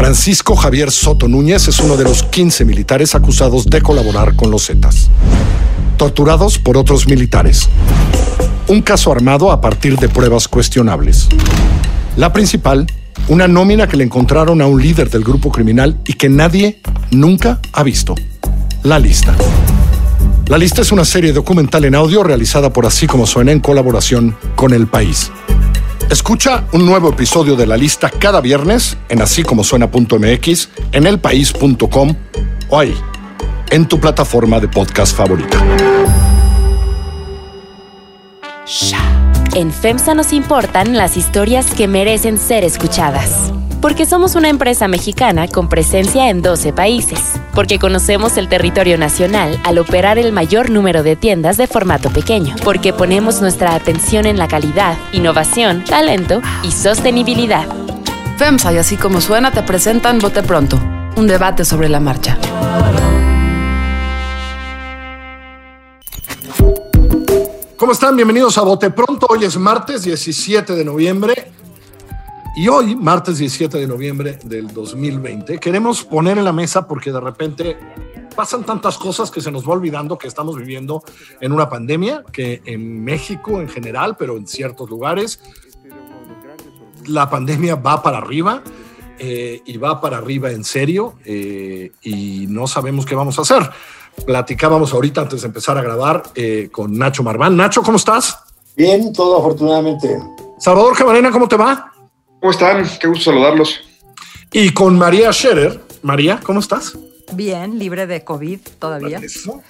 Francisco Javier Soto Núñez es uno de los 15 militares acusados de colaborar con los Zetas. Torturados por otros militares. Un caso armado a partir de pruebas cuestionables. La principal, una nómina que le encontraron a un líder del grupo criminal y que nadie nunca ha visto. La lista. La lista es una serie documental en audio realizada por Así como suena en colaboración con El País. Escucha un nuevo episodio de la lista cada viernes en así suena.mx, en elpaís.com o ahí, en tu plataforma de podcast favorita. En FEMSA nos importan las historias que merecen ser escuchadas. Porque somos una empresa mexicana con presencia en 12 países. Porque conocemos el territorio nacional al operar el mayor número de tiendas de formato pequeño. Porque ponemos nuestra atención en la calidad, innovación, talento y sostenibilidad. FEMSA y así como suena te presentan Bote Pronto, un debate sobre la marcha. ¿Cómo están? Bienvenidos a Bote Pronto. Hoy es martes 17 de noviembre. Y hoy, martes 17 de noviembre del 2020, queremos poner en la mesa porque de repente pasan tantas cosas que se nos va olvidando que estamos viviendo en una pandemia, que en México en general, pero en ciertos lugares, la pandemia va para arriba eh, y va para arriba en serio eh, y no sabemos qué vamos a hacer. Platicábamos ahorita antes de empezar a grabar eh, con Nacho Marván. Nacho, ¿cómo estás? Bien, todo afortunadamente. Salvador Camarena, ¿cómo te va? ¿Cómo están? Qué gusto saludarlos. Y con María Scherer. María, ¿cómo estás? Bien, libre de COVID todavía.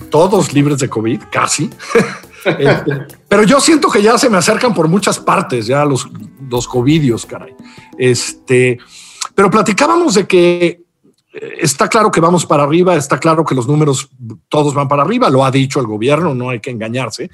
Todos libres de COVID, casi. Este, pero yo siento que ya se me acercan por muchas partes, ya los, los COVIDios, caray. Este, pero platicábamos de que eh, está claro que vamos para arriba, está claro que los números todos van para arriba, lo ha dicho el gobierno, no hay que engañarse.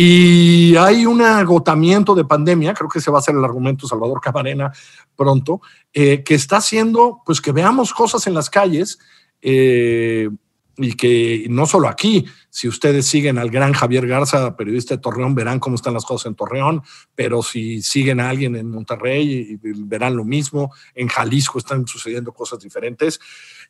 Y hay un agotamiento de pandemia, creo que ese va a ser el argumento Salvador Camarena pronto, eh, que está haciendo pues que veamos cosas en las calles eh, y que no solo aquí, si ustedes siguen al gran Javier Garza, periodista de Torreón, verán cómo están las cosas en Torreón, pero si siguen a alguien en Monterrey, verán lo mismo, en Jalisco están sucediendo cosas diferentes.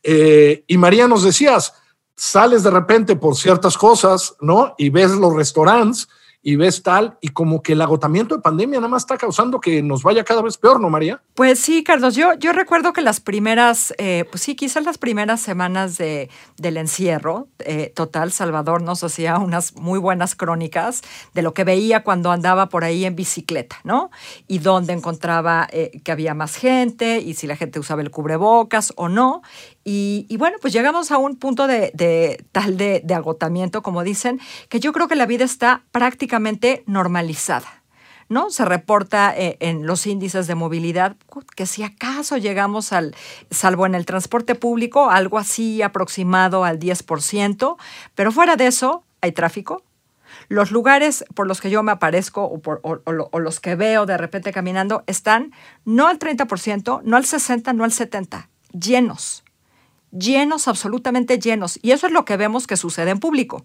Eh, y María nos decías, sales de repente por ciertas cosas, ¿no? Y ves los restaurantes y ves tal, y como que el agotamiento de pandemia nada más está causando que nos vaya cada vez peor, ¿no, María? Pues sí, Carlos, yo, yo recuerdo que las primeras, eh, pues sí, quizás las primeras semanas de, del encierro, eh, total, Salvador nos hacía unas muy buenas crónicas de lo que veía cuando andaba por ahí en bicicleta, ¿no? Y dónde encontraba eh, que había más gente y si la gente usaba el cubrebocas o no. Y, bueno, pues llegamos a un punto de, tal de, de, agotamiento, como dicen, que yo creo que la vida está prácticamente normalizada. ¿No? Se reporta eh, en los índices de movilidad que si acaso llegamos al, salvo en el transporte público, algo así aproximado al 10%, pero fuera de eso hay tráfico, los lugares por los que yo me aparezco o, por, o, o, los que veo de repente caminando están no al 30%, no al 60%, no al 70%, llenos llenos, absolutamente llenos. Y eso es lo que vemos que sucede en público.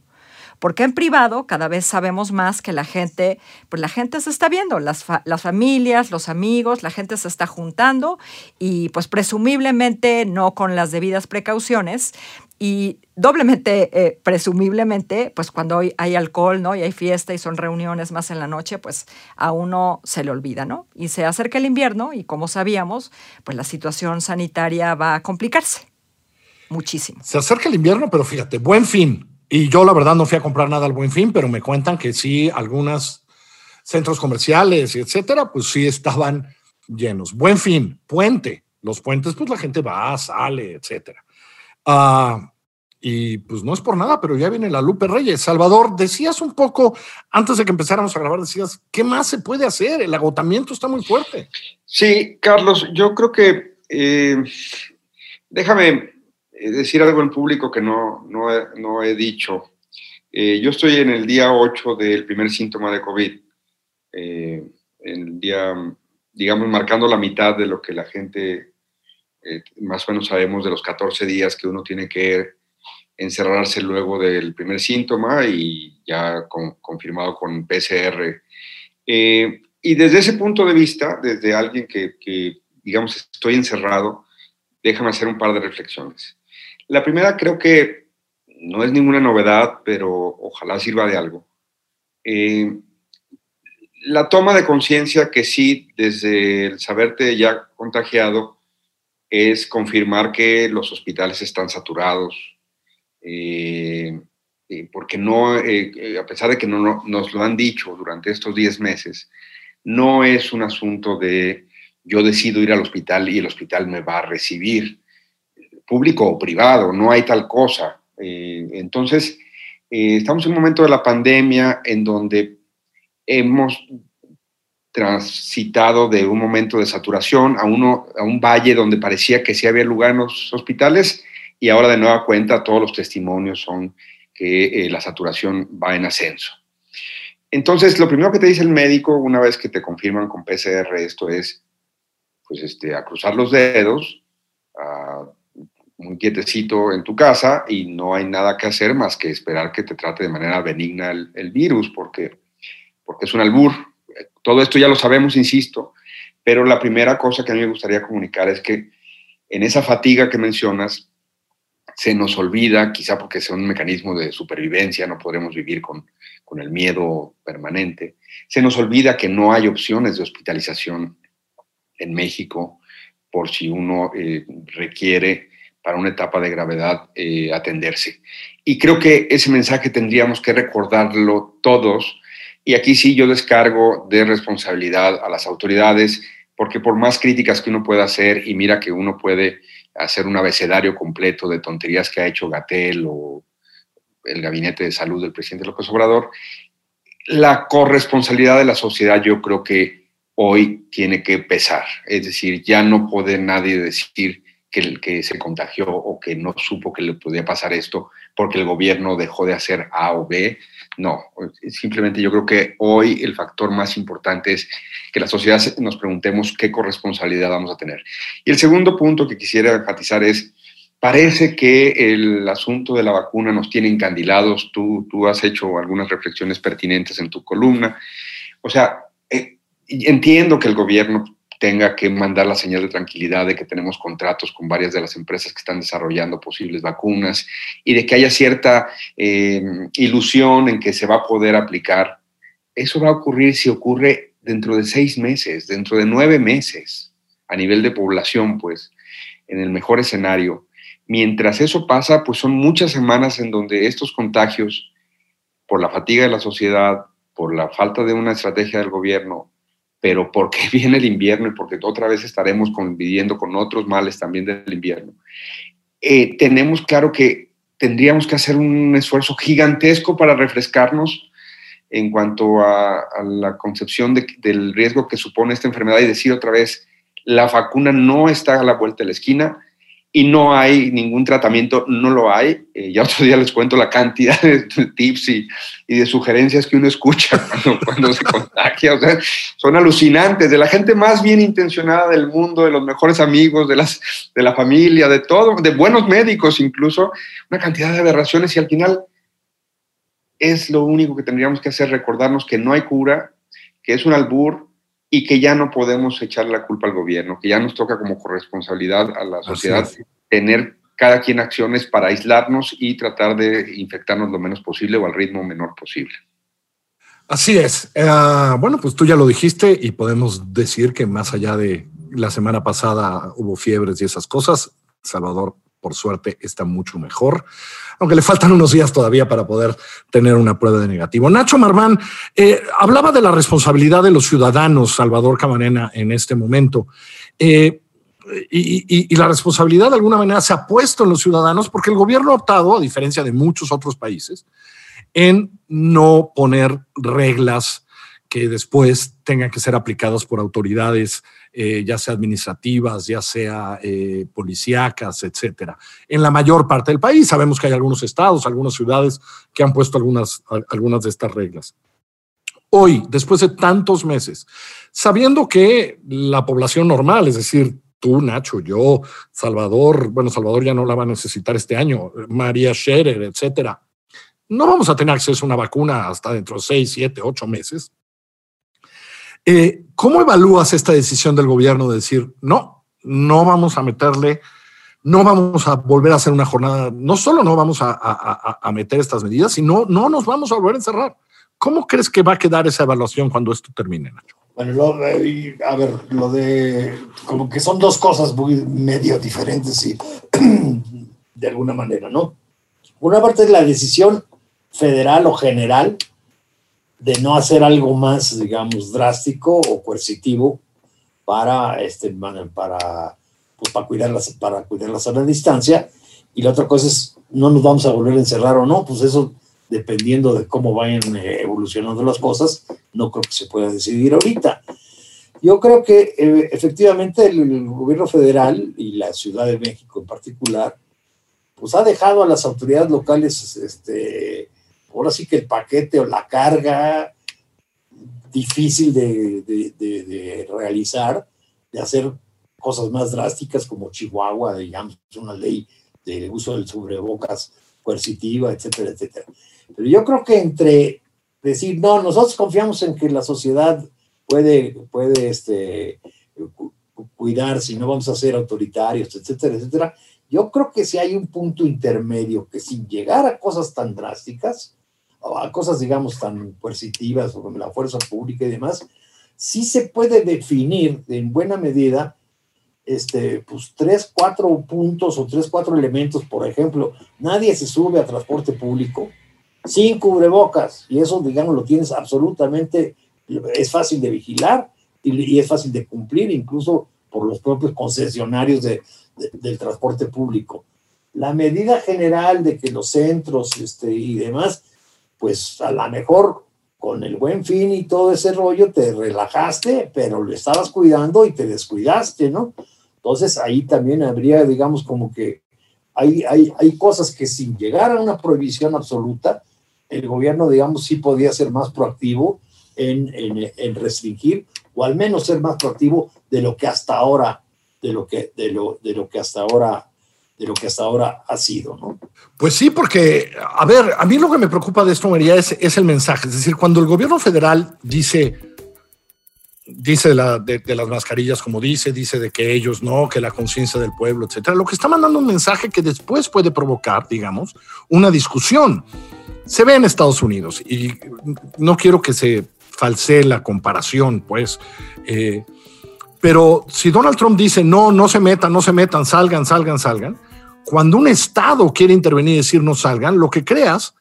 Porque en privado cada vez sabemos más que la gente, pues la gente se está viendo, las, las familias, los amigos, la gente se está juntando y pues presumiblemente no con las debidas precauciones y doblemente, eh, presumiblemente, pues cuando hay alcohol, ¿no? Y hay fiesta y son reuniones más en la noche, pues a uno se le olvida, ¿no? Y se acerca el invierno y como sabíamos, pues la situación sanitaria va a complicarse muchísimo. Se acerca el invierno, pero fíjate, buen fin. Y yo la verdad no fui a comprar nada al buen fin, pero me cuentan que sí, algunos centros comerciales y etcétera, pues sí estaban llenos. Buen fin, puente. Los puentes, pues la gente va, sale, etcétera. Ah, y pues no es por nada, pero ya viene la Lupe Reyes. Salvador, decías un poco, antes de que empezáramos a grabar, decías, ¿qué más se puede hacer? El agotamiento está muy fuerte. Sí, Carlos, yo creo que, eh, déjame decir algo en público que no, no, no he dicho. Eh, yo estoy en el día 8 del primer síntoma de COVID. Eh, el día, digamos, marcando la mitad de lo que la gente más o menos sabemos de los 14 días que uno tiene que encerrarse luego del primer síntoma y ya con, confirmado con PCR. y desde ese punto de vista, desde alguien que, que, digamos, estoy encerrado, déjame hacer un par de reflexiones. La primera creo que no es ninguna novedad, pero ojalá sirva de algo. Eh, la toma de conciencia que sí, desde el saberte ya contagiado, es confirmar que los hospitales están saturados, eh, eh, porque no, a pesar de que no, nos lo han dicho durante estos 10 meses, no es un asunto de yo decido ir al hospital y el hospital me va a recibir, público o privado, no hay tal cosa. Eh, entonces, eh, estamos en un momento de la pandemia en donde hemos transitado de un momento de saturación a, uno, a un valle donde parecía que sí había lugar en los hospitales y ahora de nueva cuenta todos los testimonios son que eh, la saturación va en ascenso. Entonces, lo primero que te dice el médico una vez que te confirman con PCR esto es, pues, este, a cruzar los dedos, a muy quietecito en tu casa y no hay nada que hacer más que esperar que te trate de manera benigna el, virus, porque, porque es un albur. Todo esto ya lo sabemos, insisto, pero la primera cosa que a mí me gustaría comunicar es que en esa fatiga que mencionas, se nos olvida, quizá porque es un mecanismo de supervivencia, no podremos vivir con, con el miedo permanente, se nos olvida que no hay opciones de hospitalización en México por si uno eh, requiere para una etapa de gravedad eh, atenderse. Y creo que ese mensaje tendríamos que recordarlo todos. Y aquí sí yo descargo de responsabilidad a las autoridades, porque por más críticas que uno pueda hacer, y mira que uno puede hacer un abecedario completo de tonterías que ha hecho Gatel o el gabinete de salud del presidente López Obrador, la corresponsabilidad de la sociedad yo creo que hoy tiene que pesar. Es decir, ya no puede nadie decir que, se contagió o que no supo que le podía pasar esto porque el gobierno dejó de hacer A o B. No, simplemente yo creo que hoy el factor más importante es que la sociedad nos preguntemos qué corresponsabilidad vamos a tener. Y el segundo punto que quisiera enfatizar es, parece que el asunto de la vacuna nos tiene encandilados. Tú, tú has hecho algunas reflexiones pertinentes en tu columna. O sea, eh, entiendo que el gobierno tenga que mandar la señal de tranquilidad de que tenemos contratos con varias de las empresas que están desarrollando posibles vacunas y de que haya cierta eh, ilusión en que se va a poder aplicar. Eso va a ocurrir si ocurre dentro de seis meses, dentro de nueve meses, a nivel de población, pues, en el mejor escenario. Mientras eso pasa, pues son muchas semanas en donde estos contagios, por la fatiga de la sociedad, por la falta de una estrategia del gobierno, pero porque viene el invierno y porque otra vez estaremos conviviendo con otros males también del invierno, eh, tenemos claro que tendríamos que hacer un esfuerzo gigantesco para refrescarnos en cuanto a, la concepción del riesgo que supone esta enfermedad y decir otra vez, la vacuna no está a la vuelta de la esquina, y no hay ningún tratamiento, no lo hay. Eh, ya otro día les cuento la cantidad de tips y, de sugerencias que uno escucha cuando, se contagia. O sea, son alucinantes, de la gente más bien intencionada del mundo, de los mejores amigos, de, las, de la familia, de todo, de buenos médicos incluso, una cantidad de aberraciones y al final es lo único que tendríamos que hacer, recordarnos que no hay cura, que es un albur, y que ya no podemos echar la culpa al gobierno, que ya nos toca como corresponsabilidad a la sociedad tener cada quien acciones para aislarnos y tratar de infectarnos lo menos posible o al ritmo menor posible. Así es. Eh, bueno, pues tú ya lo dijiste y podemos decir que más allá de la semana pasada hubo fiebres y esas cosas, Salvador por suerte está mucho mejor, aunque le faltan unos días todavía para poder tener una prueba de negativo. Nacho Marván eh, hablaba de la responsabilidad de los ciudadanos, Salvador Camarena, en este momento. Eh, y, la responsabilidad de alguna manera se ha puesto en los ciudadanos porque el gobierno ha optado, a diferencia de muchos otros países, en no poner reglas que después tengan que ser aplicadas por autoridades eh, ya sea administrativas, ya sea eh, policíacas, etcétera. En la mayor parte del país sabemos que hay algunos estados, algunas ciudades que han puesto algunas, algunas de estas reglas. Hoy, después de tantos meses, sabiendo que la población normal, es decir, tú, Nacho, yo, Salvador, bueno, Salvador ya no la va a necesitar este año, María Scherer, etcétera, no vamos a tener acceso a una vacuna hasta dentro de seis, siete, ocho meses. Eh, ¿Cómo evalúas esta decisión del gobierno de decir, no, no vamos a meterle no vamos a volver a hacer una jornada, no solo no vamos a, meter estas medidas, sino no nos vamos a volver a encerrar. ¿Cómo crees que va a quedar esa evaluación cuando esto termine, Nacho? Bueno, a ver, lo de, como que son dos cosas muy medio diferentes y de alguna manera, ¿no? Una parte es la decisión federal o general de no hacer algo más, digamos, drástico o coercitivo para, este, para, pues, para, cuidarlas, para cuidarlas a la distancia. Y la otra cosa es, no nos vamos a volver a encerrar o no, pues eso dependiendo de cómo vayan eh, evolucionando las cosas, no creo que se pueda decidir ahorita. Yo creo que eh, efectivamente el, gobierno federal y la Ciudad de México en particular, pues ha dejado a las autoridades locales, este, ahora sí que el paquete o la carga difícil de, de, realizar, de hacer cosas más drásticas como Chihuahua, digamos, una ley de uso del sobrebocas coercitiva, etcétera, etcétera. Pero yo creo que entre decir, no, nosotros confiamos en que la sociedad puede, puede este, cuidar si no vamos a ser autoritarios, etcétera, etcétera, yo creo que si hay un punto intermedio que sin llegar a cosas tan drásticas, a cosas, digamos, tan coercitivas, como la fuerza pública y demás, sí se puede definir en buena medida este, pues tres, cuatro puntos o tres, cuatro elementos, por ejemplo, nadie se sube a transporte público sin cubrebocas y eso, digamos, lo tienes absolutamente, es fácil de vigilar y, es fácil de cumplir, incluso por los propios concesionarios de, del transporte público. La medida general de que los centros este, y demás, pues a lo mejor con el buen fin y todo ese rollo te relajaste, pero lo estabas cuidando y te descuidaste, ¿no? Entonces ahí también habría, digamos, como que hay, hay, hay cosas que sin llegar a una prohibición absoluta, el gobierno, digamos, sí podía ser más proactivo en, en, en, restringir o al menos ser más proactivo de lo que hasta ahora, de lo que, de lo, de lo que hasta ahora de lo que hasta ahora ha sido, ¿no? Pues sí, porque, a ver, a mí lo que me preocupa de esto, María, es, es el mensaje. Es decir, cuando el gobierno federal dice, dice de, la, de, las mascarillas como dice, dice de que ellos no, que la conciencia del pueblo, etcétera. Lo que está mandando un mensaje que después puede provocar, digamos, una discusión. Se ve en Estados Unidos y no quiero que se falsee la comparación, pues. Eh, pero si Donald Trump dice no, no se metan, no se metan, salgan, salgan, salgan, cuando un Estado quiere intervenir y decir no salgan, lo que creas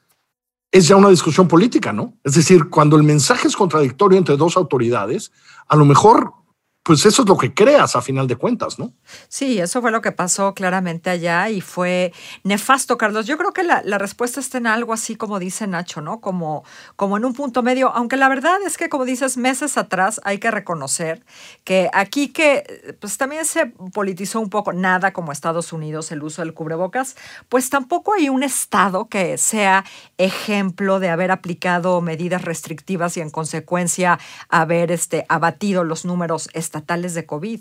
es ya una discusión política, ¿no? Es decir, cuando el mensaje es contradictorio entre dos autoridades, a lo mejor pues eso es lo que creas a final de cuentas, ¿no? Sí, eso fue lo que pasó claramente allá y fue nefasto, Carlos. Yo creo que la, respuesta está en algo así como dice Nacho, ¿no? Como, como en un punto medio, aunque la verdad es que, como dices, meses atrás hay que reconocer que aquí que pues también se politizó un poco, nada como Estados Unidos, el uso del cubrebocas, pues tampoco hay un Estado que sea ejemplo de haber aplicado medidas restrictivas y en consecuencia haber este, abatido los números estatales de COVID.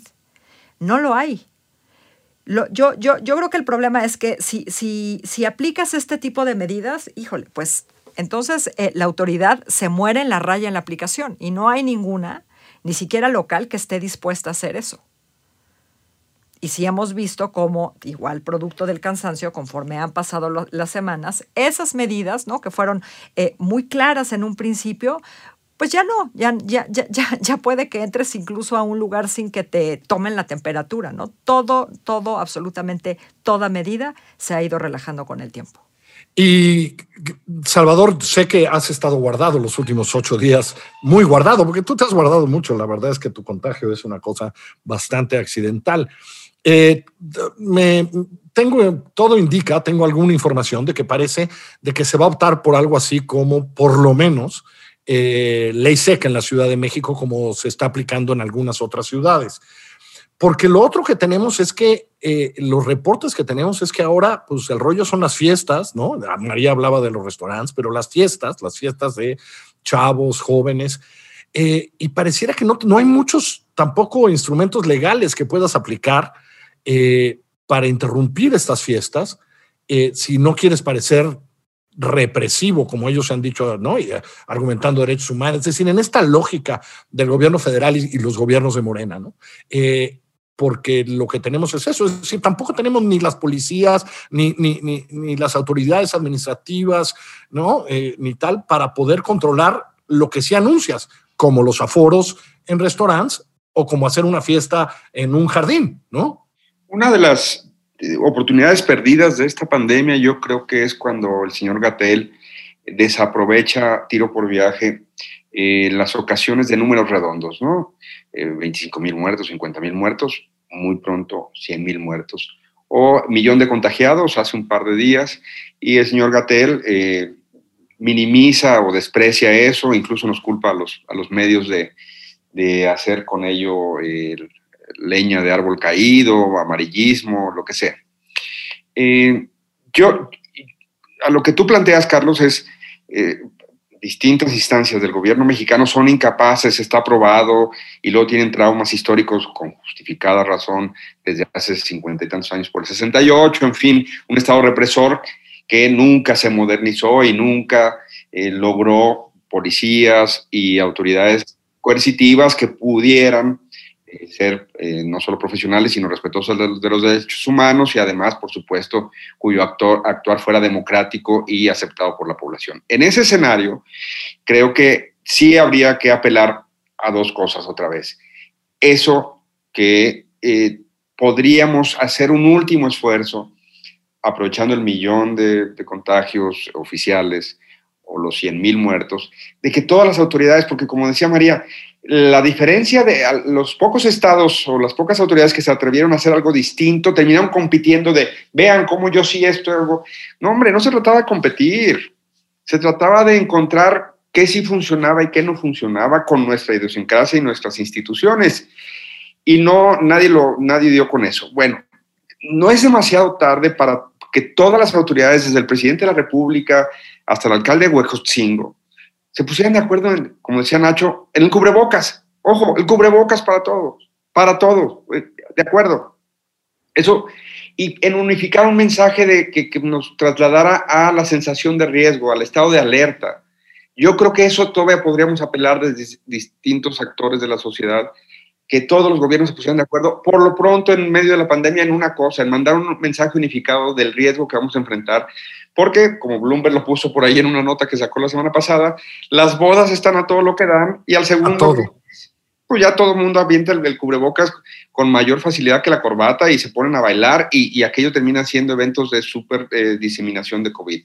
No lo hay. yo, yo, yo creo que el problema es que si, si, si aplicas este tipo de medidas, híjole, pues entonces eh, la autoridad se muere en la raya en la aplicación y no hay ninguna, ni siquiera local, que esté dispuesta a hacer eso. Y sí hemos visto cómo, igual producto del cansancio, conforme han pasado las semanas, esas medidas, ¿no? que fueron eh, muy claras en un principio, pues ya no, ya, ya, ya, ya puede que entres incluso a un lugar sin que te tomen la temperatura, ¿no? Todo, todo, absolutamente toda medida se ha ido relajando con el tiempo. Y Salvador, sé que has estado guardado los últimos ocho días, muy guardado, porque tú te has guardado mucho. La verdad es que tu contagio es una cosa bastante accidental. Eh, me, tengo, todo indica, tengo alguna información de que parece de que se va a optar por algo así como, por lo menos, eh, ley seca en la Ciudad de México como se está aplicando en algunas otras ciudades. Porque lo otro que tenemos es que eh, los reportes que tenemos es que ahora, pues el rollo son las fiestas, ¿no? María hablaba de los restaurantes, pero las fiestas, las fiestas de chavos, jóvenes, eh, y pareciera que no, no hay muchos tampoco instrumentos legales que puedas aplicar para interrumpir estas fiestas si no quieres parecer represivo, como ellos han dicho, ¿no? Y eh, argumentando derechos humanos, es decir, en esta lógica del gobierno federal y, los gobiernos de Morena, ¿no? Eh, porque lo que tenemos es eso, es decir, tampoco tenemos ni las policías, ni, ni, ni, las autoridades administrativas, ¿no? Eh, ni tal, para poder controlar lo que sí anuncias, como los aforos en restaurantes o como hacer una fiesta en un jardín, ¿no? Una de las oportunidades perdidas de esta pandemia yo creo que es cuando el señor Gatel desaprovecha tiro por viaje eh, las ocasiones de números redondos, ¿no? 25 mil muertos, 50 mil muertos, muy pronto 100 mil muertos, o millón de contagiados hace un par de días, y el señor Gatel eh, minimiza o desprecia eso, incluso nos culpa a los, a los medios de, de hacer con ello eh, leña de árbol caído, amarillismo, lo que sea. Eh, yo, a lo que tú planteas, Carlos, es distintas instancias del gobierno mexicano son incapaces, está aprobado, y luego tienen traumas históricos con justificada razón desde hace cincuenta y tantos años por el 68, en fin, un Estado represor que nunca se modernizó y nunca eh, logró policías y autoridades coercitivas que pudieran eh, ser eh, no solo profesionales, sino respetuosos de, los derechos humanos y además, por supuesto, cuyo actor, actuar fuera democrático y aceptado por la población. En ese escenario, creo que sí habría que apelar a dos cosas otra vez. Eso que eh, podríamos hacer un último esfuerzo, aprovechando el millón de, de contagios oficiales o los 100 mil muertos, de que todas las autoridades, porque como decía María, la diferencia de los pocos estados o las pocas autoridades que se atrevieron a hacer algo distinto terminaron compitiendo de, vean cómo yo sí esto, algo. No, hombre, no se trataba de competir, se trataba de encontrar qué sí funcionaba y qué no funcionaba con nuestra idiosincrasia y nuestras instituciones. Y no, nadie, lo, nadie dio con eso. Bueno, no es demasiado tarde para que todas las autoridades, desde el presidente de la República hasta el alcalde de Huejotzingo, se pusieran de acuerdo, en, como decía Nacho, en el cubrebocas. Ojo, el cubrebocas para todos, para todos, eh, de acuerdo. Eso, y en unificar un mensaje de que, que, nos trasladara a la sensación de riesgo, al estado de alerta. Yo creo que eso todavía podríamos apelar desde distintos actores de la sociedad, que todos los gobiernos se pusieran de acuerdo, por lo pronto en medio de la pandemia, en una cosa, en mandar un mensaje unificado del riesgo que vamos a enfrentar, porque, como Bloomberg lo puso por ahí en una nota que sacó la semana pasada, las bodas están a todo lo que dan y al segundo, pues ya todo el mundo avienta el, cubrebocas con mayor facilidad que la corbata y se ponen a bailar y, aquello termina siendo eventos de súper eh, diseminación de COVID.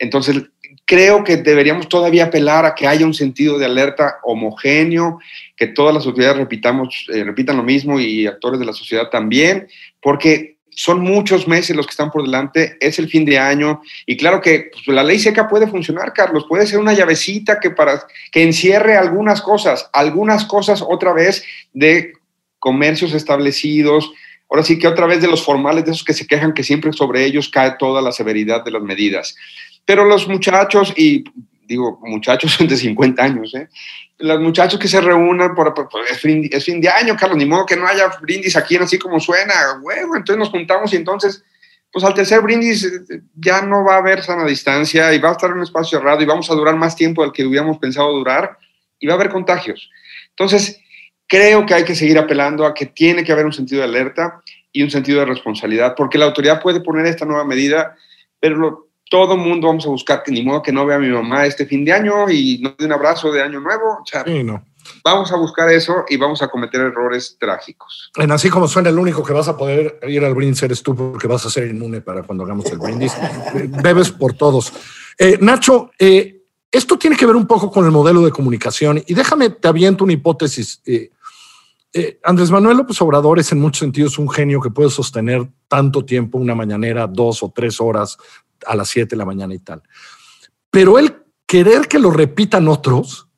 Entonces, creo que deberíamos todavía apelar a que haya un sentido de alerta homogéneo, que todas las autoridades repitamos, eh, repitan lo mismo y actores de la sociedad también, porque son muchos meses los que están por delante, es el fin de año y claro que pues, la ley seca puede funcionar, Carlos, puede ser una llavecita que, para, que encierre algunas cosas, algunas cosas otra vez de comercios establecidos, ahora sí que otra vez de los formales, de esos que se quejan que siempre sobre ellos cae toda la severidad de las medidas. Pero los muchachos, y digo muchachos de 50 años, ¿eh? los muchachos que se reúnan, por, es, fin, de año, Carlos, ni modo que no haya brindis aquí en así como suena, bueno, entonces nos juntamos y entonces, pues al tercer brindis eh, ya no va a haber sana distancia y va a estar en un espacio cerrado y vamos a durar más tiempo del que hubiéramos pensado durar y va a haber contagios. Entonces, creo que hay que seguir apelando a que tiene que haber un sentido de alerta y un sentido de responsabilidad, porque la autoridad puede poner esta nueva medida, pero lo, todo mundo vamos a buscar que ni modo que no vea a mi mamá este fin de año y no dé un abrazo de año nuevo. O sea, no. Vamos a buscar eso y vamos a cometer errores trágicos. En así como suena, el único que vas a poder ir al brindis eres tú porque vas a ser inmune para cuando hagamos el brindis. Bebes por todos. Eh, Nacho, eh, esto tiene que ver un poco con el modelo de comunicación y déjame, te aviento una hipótesis. Eh, Andrés Manuel López Obrador es en muchos sentidos un genio que puede sostener tanto tiempo, una mañanera, dos o tres horas, a las 7 de la mañana y tal. Pero el querer que lo repitan otros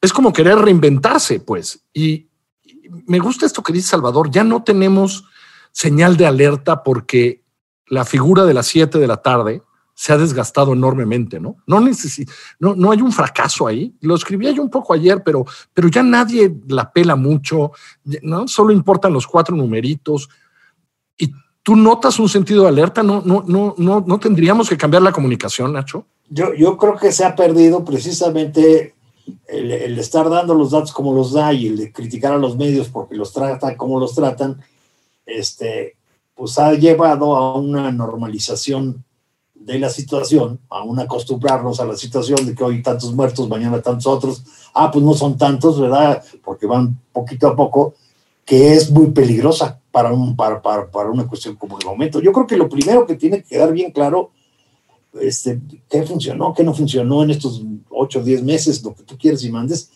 es como querer reinventarse, pues. Y me gusta esto que dice Salvador, ya no tenemos señal de alerta porque la figura de las 7 de la tarde se ha desgastado enormemente, ¿no? No, no, no hay un fracaso ahí. Lo escribía yo un poco ayer, pero, pero ya nadie la pela mucho, ¿no? Solo importan los cuatro numeritos. ¿Tú notas un sentido de alerta? ¿No, no, no, no, no tendríamos que cambiar la comunicación, Nacho? Yo, yo creo que se ha perdido precisamente el, el estar dando los datos como los da y el de criticar a los medios porque los tratan como los tratan, este, pues ha llevado a una normalización de la situación, a un acostumbrarnos a la situación de que hoy tantos muertos, mañana tantos otros, ah, pues no son tantos, ¿verdad? Porque van poquito a poco, que es muy peligrosa para, un, para, para, para una cuestión como el momento. Yo creo que lo primero que tiene que quedar bien claro, este, qué funcionó, qué no funcionó en estos 8 o 10 meses, lo que tú quieres y mandes,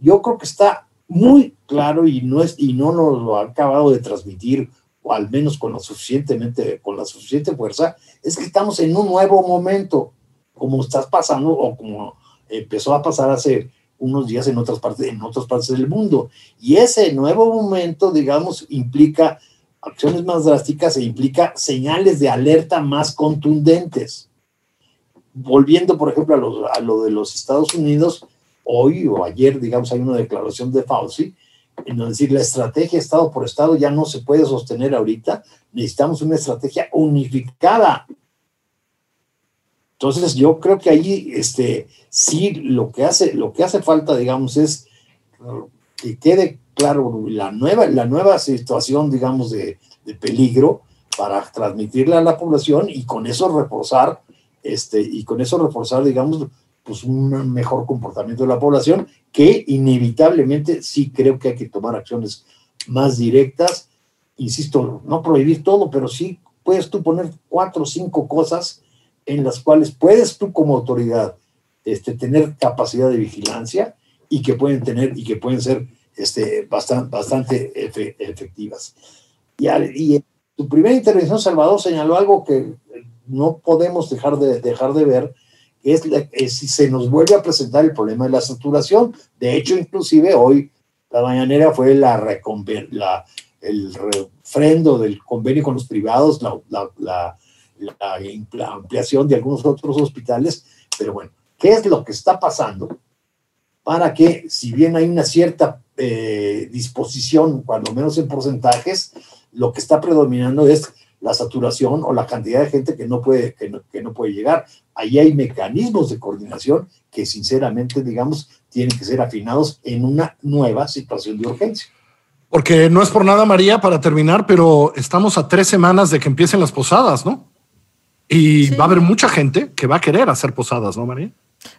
yo creo que está muy claro y no, es, y no nos lo ha acabado de transmitir o al menos con, lo suficientemente, con la suficiente fuerza, es que estamos en un nuevo momento, como estás pasando o como empezó a pasar hace unos días en otras partes, en otras partes del mundo. Y ese nuevo momento, digamos, implica acciones más drásticas e implica señales de alerta más contundentes. Volviendo, por ejemplo, a lo, a lo de los Estados Unidos, hoy o ayer, digamos, hay una declaración de Fauci en decir la estrategia Estado por Estado ya no se puede sostener ahorita, necesitamos una estrategia unificada. Entonces yo creo que ahí este, sí lo que, hace, lo que hace falta, digamos, es que quede claro la nueva, la nueva situación, digamos, de, de peligro para transmitirla a la población y con eso reforzar, este, y con eso reforzar, digamos, pues un mejor comportamiento de la población, que inevitablemente sí creo que hay que tomar acciones más directas. Insisto, no prohibir todo, pero sí puedes tú poner cuatro o cinco cosas en las cuales puedes tú como autoridad este, tener capacidad de vigilancia y que pueden tener y que pueden ser este, bastante, efectivas. Y, y en su primera intervención, Salvador señaló algo que no podemos dejar de, dejar de ver, es, si se nos vuelve a presentar el problema de la saturación. De hecho, inclusive hoy la mañanera fue la, la el refrendo del convenio con los privados, la, la, la, ampliación de algunos otros hospitales, pero bueno, ¿qué es lo que está pasando para que, si bien hay una cierta eh, disposición, cuando menos en porcentajes, lo que está predominando es la saturación o la cantidad de gente que no puede, que no puede llegar. Ahí hay mecanismos de coordinación que sinceramente, digamos, tienen que ser afinados en una nueva situación de urgencia. Porque no es por nada, María, para terminar, pero estamos a tres semanas de que empiecen las posadas, ¿no? Y sí. va a haber mucha gente que va a querer hacer posadas, ¿no, María?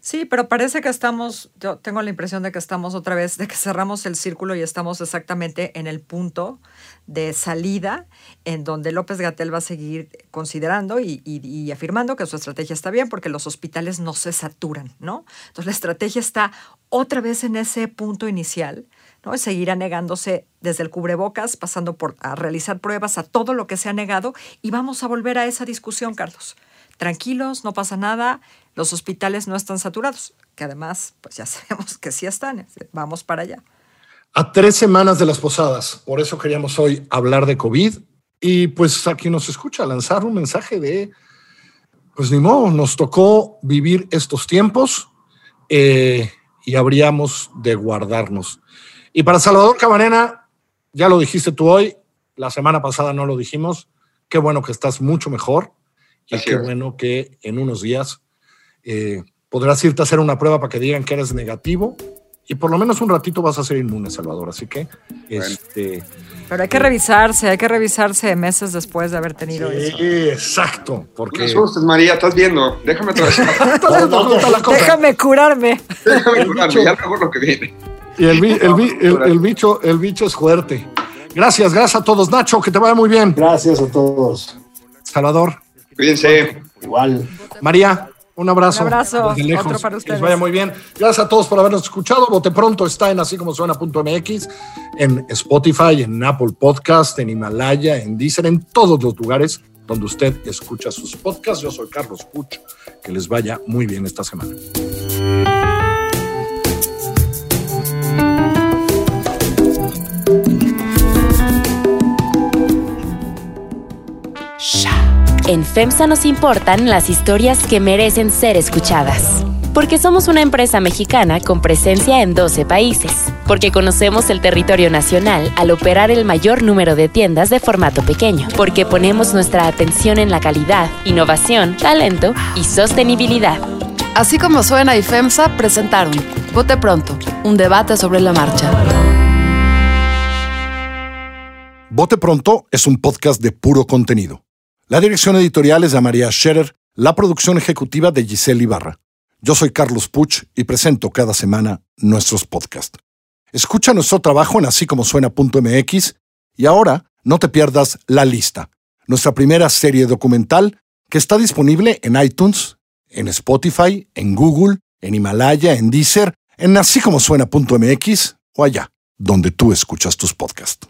Sí, pero parece que estamos, yo tengo la impresión de que estamos otra vez, de que cerramos el círculo y estamos exactamente en el punto de salida en donde López Gatel va a seguir considerando y, y, y, afirmando que su estrategia está bien porque los hospitales no se saturan, ¿no? Entonces la estrategia está otra vez en ese punto inicial, ¿no? Seguirá negándose desde el cubrebocas, pasando por a realizar pruebas a todo lo que se ha negado y vamos a volver a esa discusión, Carlos tranquilos, no pasa nada, los hospitales no están saturados, que además, pues ya sabemos que sí están, vamos para allá. A tres semanas de las posadas, por eso queríamos hoy hablar de COVID y pues a quien nos escucha lanzar un mensaje de, pues ni modo, nos tocó vivir estos tiempos eh, y habríamos de guardarnos. Y para Salvador Camarena, ya lo dijiste tú hoy, la semana pasada no lo dijimos, qué bueno que estás mucho mejor y qué bueno que en unos días eh, podrás irte a hacer una prueba para que digan que eres negativo y por lo menos un ratito vas a ser inmune, Salvador. Así que, bueno. este. Pero hay que revisarse, hay que revisarse meses después de haber tenido sí, eso. exacto. Porque. No asustes, María, estás viendo. Déjame atravesar. Déjame curarme. Déjame curarme, ya mejor lo que viene. Y el, el, el, el, bicho, el bicho es fuerte. Gracias, gracias a todos. Nacho, que te vaya muy bien. Gracias a todos. Salvador. Cuídense. Igual. María, un abrazo. Un abrazo. Desde lejos. Otro para ustedes. Que les vaya muy bien. Gracias a todos por habernos escuchado. Bote pronto está en así como suena.mx, en Spotify, en Apple Podcast, en Himalaya, en Deezer, en todos los lugares donde usted escucha sus podcasts. Yo soy Carlos Puch. Que les vaya muy bien esta semana. En FEMSA nos importan las historias que merecen ser escuchadas. Porque somos una empresa mexicana con presencia en 12 países. Porque conocemos el territorio nacional al operar el mayor número de tiendas de formato pequeño. Porque ponemos nuestra atención en la calidad, innovación, talento y sostenibilidad. Así como suena y FEMSA presentaron Vote Pronto, un debate sobre la marcha. Vote Pronto es un podcast de puro contenido. La dirección editorial es de María Scherer, la producción ejecutiva de Giselle Ibarra. Yo soy Carlos Puch y presento cada semana nuestros podcasts. Escucha nuestro trabajo en así como suena.mx y ahora no te pierdas La Lista, nuestra primera serie documental que está disponible en iTunes, en Spotify, en Google, en Himalaya, en Deezer, en así como suena.mx o allá, donde tú escuchas tus podcasts.